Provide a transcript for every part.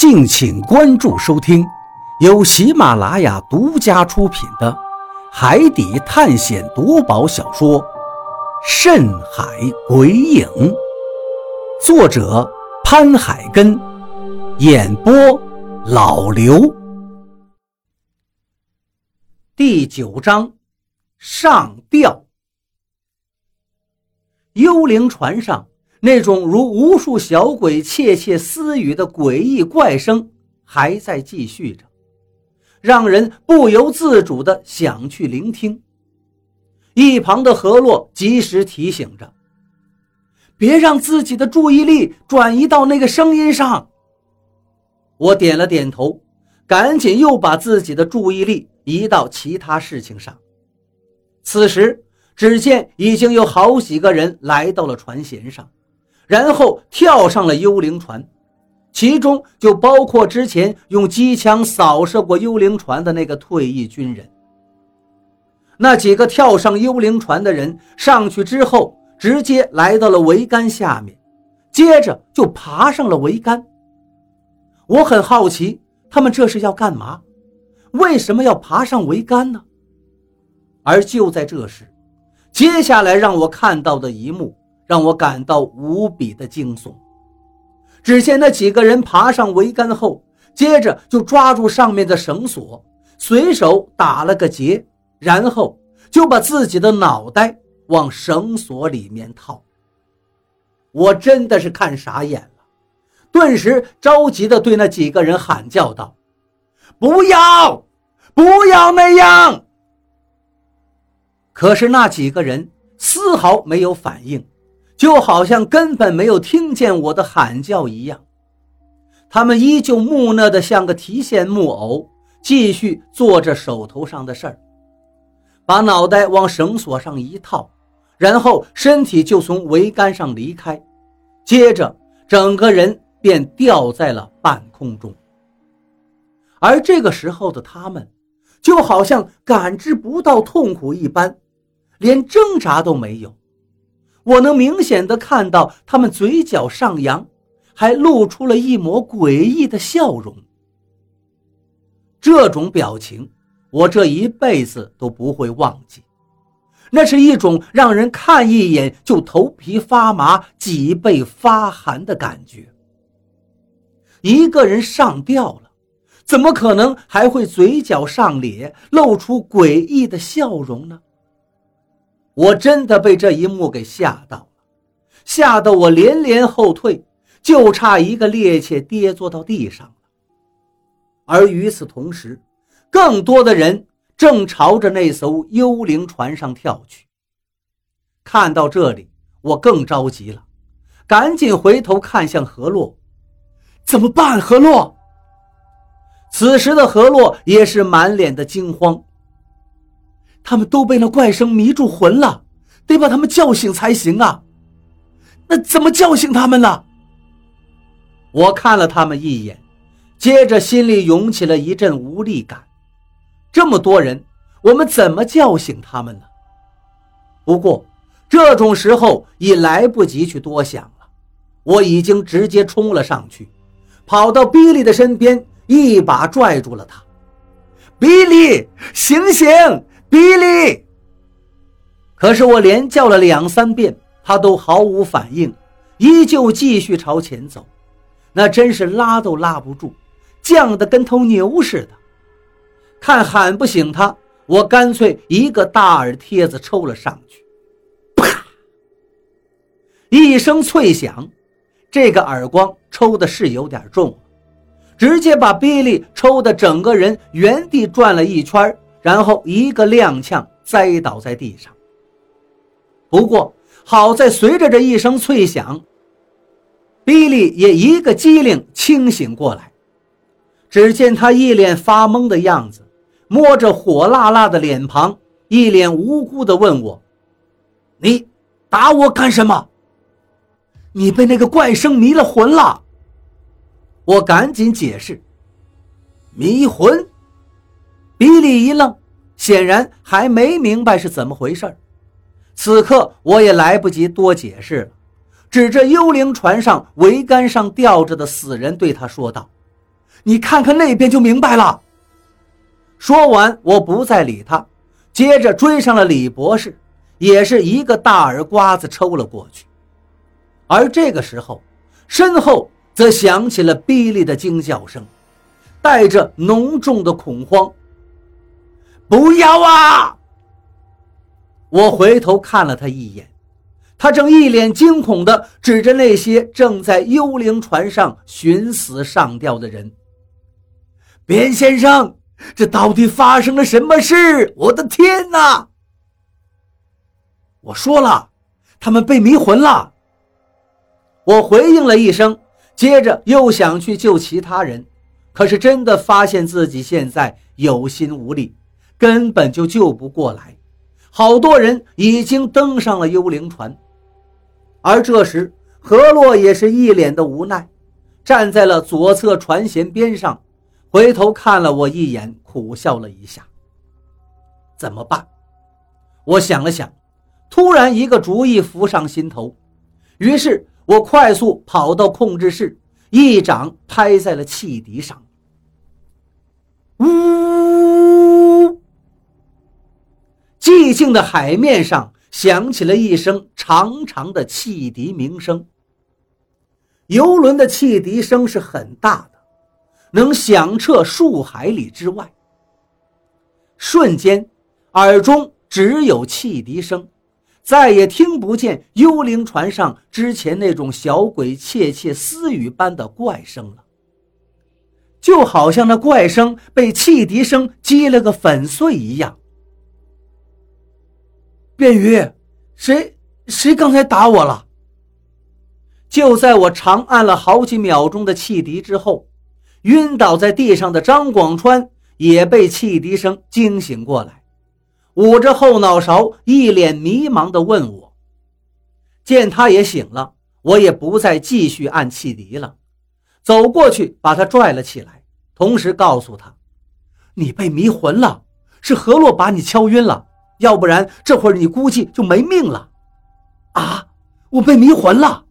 敬请关注收听，由喜马拉雅独家出品的《海底探险夺宝小说》《深海鬼影》，作者潘海根，演播老刘。第九章，上吊。幽灵船上。那种如无数小鬼窃窃私语的诡异怪声还在继续着，让人不由自主地想去聆听。一旁的何洛及时提醒着：“别让自己的注意力转移到那个声音上。”我点了点头，赶紧又把自己的注意力移到其他事情上。此时，只见已经有好几个人来到了船舷上。然后跳上了幽灵船，其中就包括之前用机枪扫射过幽灵船的那个退役军人。那几个跳上幽灵船的人上去之后，直接来到了桅杆下面，接着就爬上了桅杆。我很好奇，他们这是要干嘛？为什么要爬上桅杆呢？而就在这时，接下来让我看到的一幕。让我感到无比的惊悚。只见那几个人爬上桅杆后，接着就抓住上面的绳索，随手打了个结，然后就把自己的脑袋往绳索里面套。我真的是看傻眼了，顿时着急地对那几个人喊叫道：“不要，不要那样！”可是那几个人丝毫没有反应。就好像根本没有听见我的喊叫一样，他们依旧木讷的像个提线木偶，继续做着手头上的事儿，把脑袋往绳索上一套，然后身体就从桅杆上离开，接着整个人便掉在了半空中。而这个时候的他们，就好像感知不到痛苦一般，连挣扎都没有。我能明显的看到他们嘴角上扬，还露出了一抹诡异的笑容。这种表情，我这一辈子都不会忘记。那是一种让人看一眼就头皮发麻、脊背发寒的感觉。一个人上吊了，怎么可能还会嘴角上咧，露出诡异的笑容呢？我真的被这一幕给吓到了，吓得我连连后退，就差一个趔趄跌坐到地上了。而与此同时，更多的人正朝着那艘幽灵船上跳去。看到这里，我更着急了，赶紧回头看向何洛，怎么办？何洛。此时的何洛也是满脸的惊慌。他们都被那怪声迷住魂了，得把他们叫醒才行啊！那怎么叫醒他们呢？我看了他们一眼，接着心里涌起了一阵无力感。这么多人，我们怎么叫醒他们呢？不过这种时候已来不及去多想了，我已经直接冲了上去，跑到比利的身边，一把拽住了他。比利，醒醒！比利！可是我连叫了两三遍，他都毫无反应，依旧继续朝前走，那真是拉都拉不住，犟得跟头牛似的。看喊不醒他，我干脆一个大耳贴子抽了上去，啪！一声脆响，这个耳光抽的是有点重，直接把比利抽的整个人原地转了一圈然后一个踉跄，栽倒在地上。不过好在随着这一声脆响，比利也一个机灵清醒过来。只见他一脸发懵的样子，摸着火辣辣的脸庞，一脸无辜地问我：“你打我干什么？你被那个怪声迷了魂了。”我赶紧解释：“迷魂。”比利一愣，显然还没明白是怎么回事此刻我也来不及多解释了，指着幽灵船上桅杆上吊着的死人对他说道：“你看看那边就明白了。说完，我不再理他，接着追上了李博士，也是一个大耳刮子抽了过去。而这个时候，身后则响起了比利的惊叫声，带着浓重的恐慌。不要啊！我回头看了他一眼，他正一脸惊恐地指着那些正在幽灵船上寻死上吊的人。边先生，这到底发生了什么事？我的天哪！我说了，他们被迷魂了。我回应了一声，接着又想去救其他人，可是真的发现自己现在有心无力，根本就救不过来。好多人已经登上了幽灵船，而这时何洛也是一脸的无奈，站在了左侧船舷边上。回头看了我一眼，苦笑了一下。怎么办？我想了想，突然一个主意浮上心头，于是我快速跑到控制室，一掌拍在了汽笛上。呜！寂静的海面上响起了一声长长的汽笛鸣声。游轮的汽笛声是很大的。能响彻数海里之外。瞬间，耳中只有汽笛声，再也听不见幽灵船上之前那种小鬼窃窃私语般的怪声了，就好像那怪声被汽笛声击了个粉碎一样。便鱼，谁谁刚才打我了？就在我长按了好几秒钟的汽笛之后。晕倒在地上的张广川也被汽笛声惊醒过来，捂着后脑勺，一脸迷茫地问我：“见他也醒了，我也不再继续按汽笛了，走过去把他拽了起来，同时告诉他：‘你被迷魂了，是何洛把你敲晕了，要不然这会儿你估计就没命了。’啊，我被迷魂了！”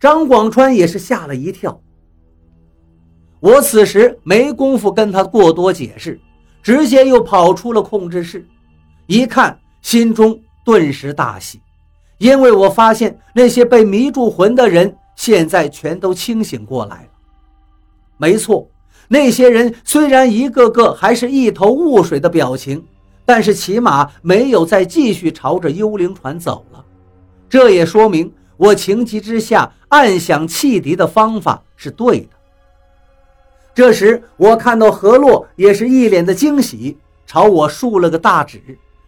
张广川也是吓了一跳。我此时没工夫跟他过多解释，直接又跑出了控制室，一看心中顿时大喜，因为我发现那些被迷住魂的人现在全都清醒过来了。没错，那些人虽然一个个还是一头雾水的表情，但是起码没有再继续朝着幽灵船走了。这也说明我情急之下按响汽笛的方法是对的。这时，我看到何洛也是一脸的惊喜，朝我竖了个大指，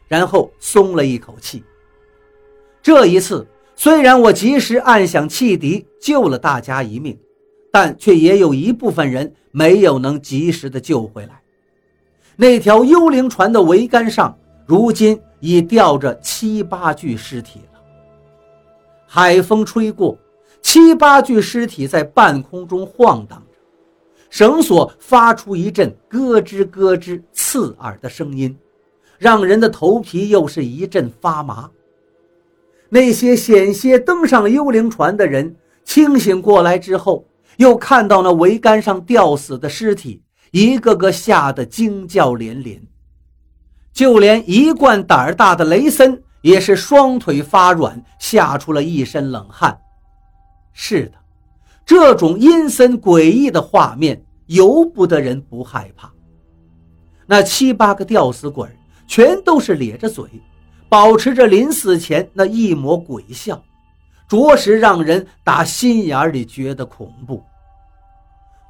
然后松了一口气。这一次，虽然我及时按响汽笛救了大家一命，但却也有一部分人没有能及时的救回来。那条幽灵船的桅杆上，如今已吊着七八具尸体了。海风吹过，七八具尸体在半空中晃荡着。绳索发出一阵咯吱咯吱刺耳的声音，让人的头皮又是一阵发麻。那些险些登上幽灵船的人清醒过来之后，又看到那桅杆上吊死的尸体，一个个吓得惊叫连连。就连一贯胆儿大的雷森也是双腿发软，吓出了一身冷汗。是的。这种阴森诡异的画面，由不得人不害怕。那七八个吊死鬼全都是咧着嘴，保持着临死前那一抹鬼笑，着实让人打心眼里觉得恐怖。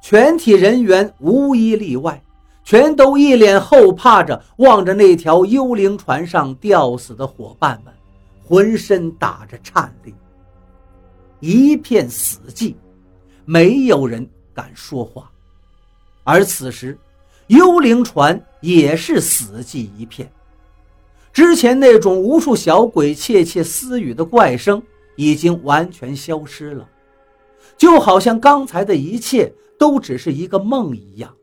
全体人员无一例外，全都一脸后怕着望着那条幽灵船上吊死的伙伴们，浑身打着颤栗，一片死寂。没有人敢说话，而此时，幽灵船也是死寂一片。之前那种无数小鬼窃窃私语的怪声已经完全消失了，就好像刚才的一切都只是一个梦一样。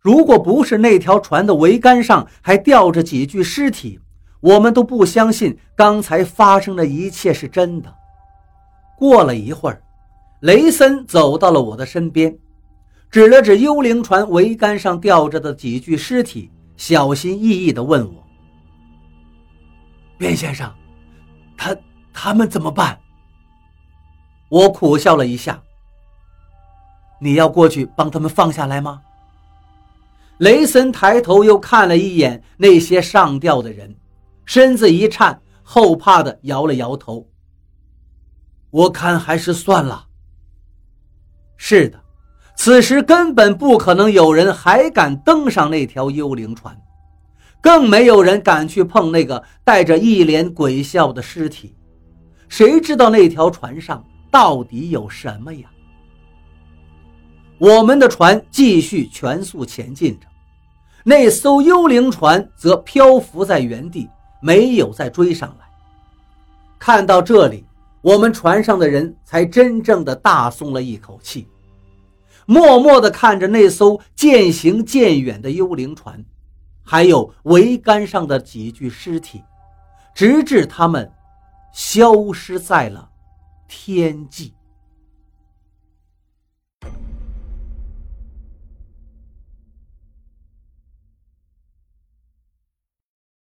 如果不是那条船的桅杆上还吊着几具尸体，我们都不相信刚才发生的一切是真的。过了一会儿。雷森走到了我的身边，指了指幽灵船桅杆上吊着的几具尸体，小心翼翼地问我：“卞先生，他他们怎么办？”我苦笑了一下：“你要过去帮他们放下来吗？”雷森抬头又看了一眼那些上吊的人，身子一颤，后怕的摇了摇头。我看还是算了。是的，此时根本不可能有人还敢登上那条幽灵船，更没有人敢去碰那个带着一脸鬼笑的尸体。谁知道那条船上到底有什么呀？我们的船继续全速前进着。那艘幽灵船则漂浮在原地，没有再追上来。看到这里，我们船上的人才真正的大松了一口气，默默地看着那艘渐行渐远的幽灵船，还有桅杆上的几具尸体，直至他们消失在了天际。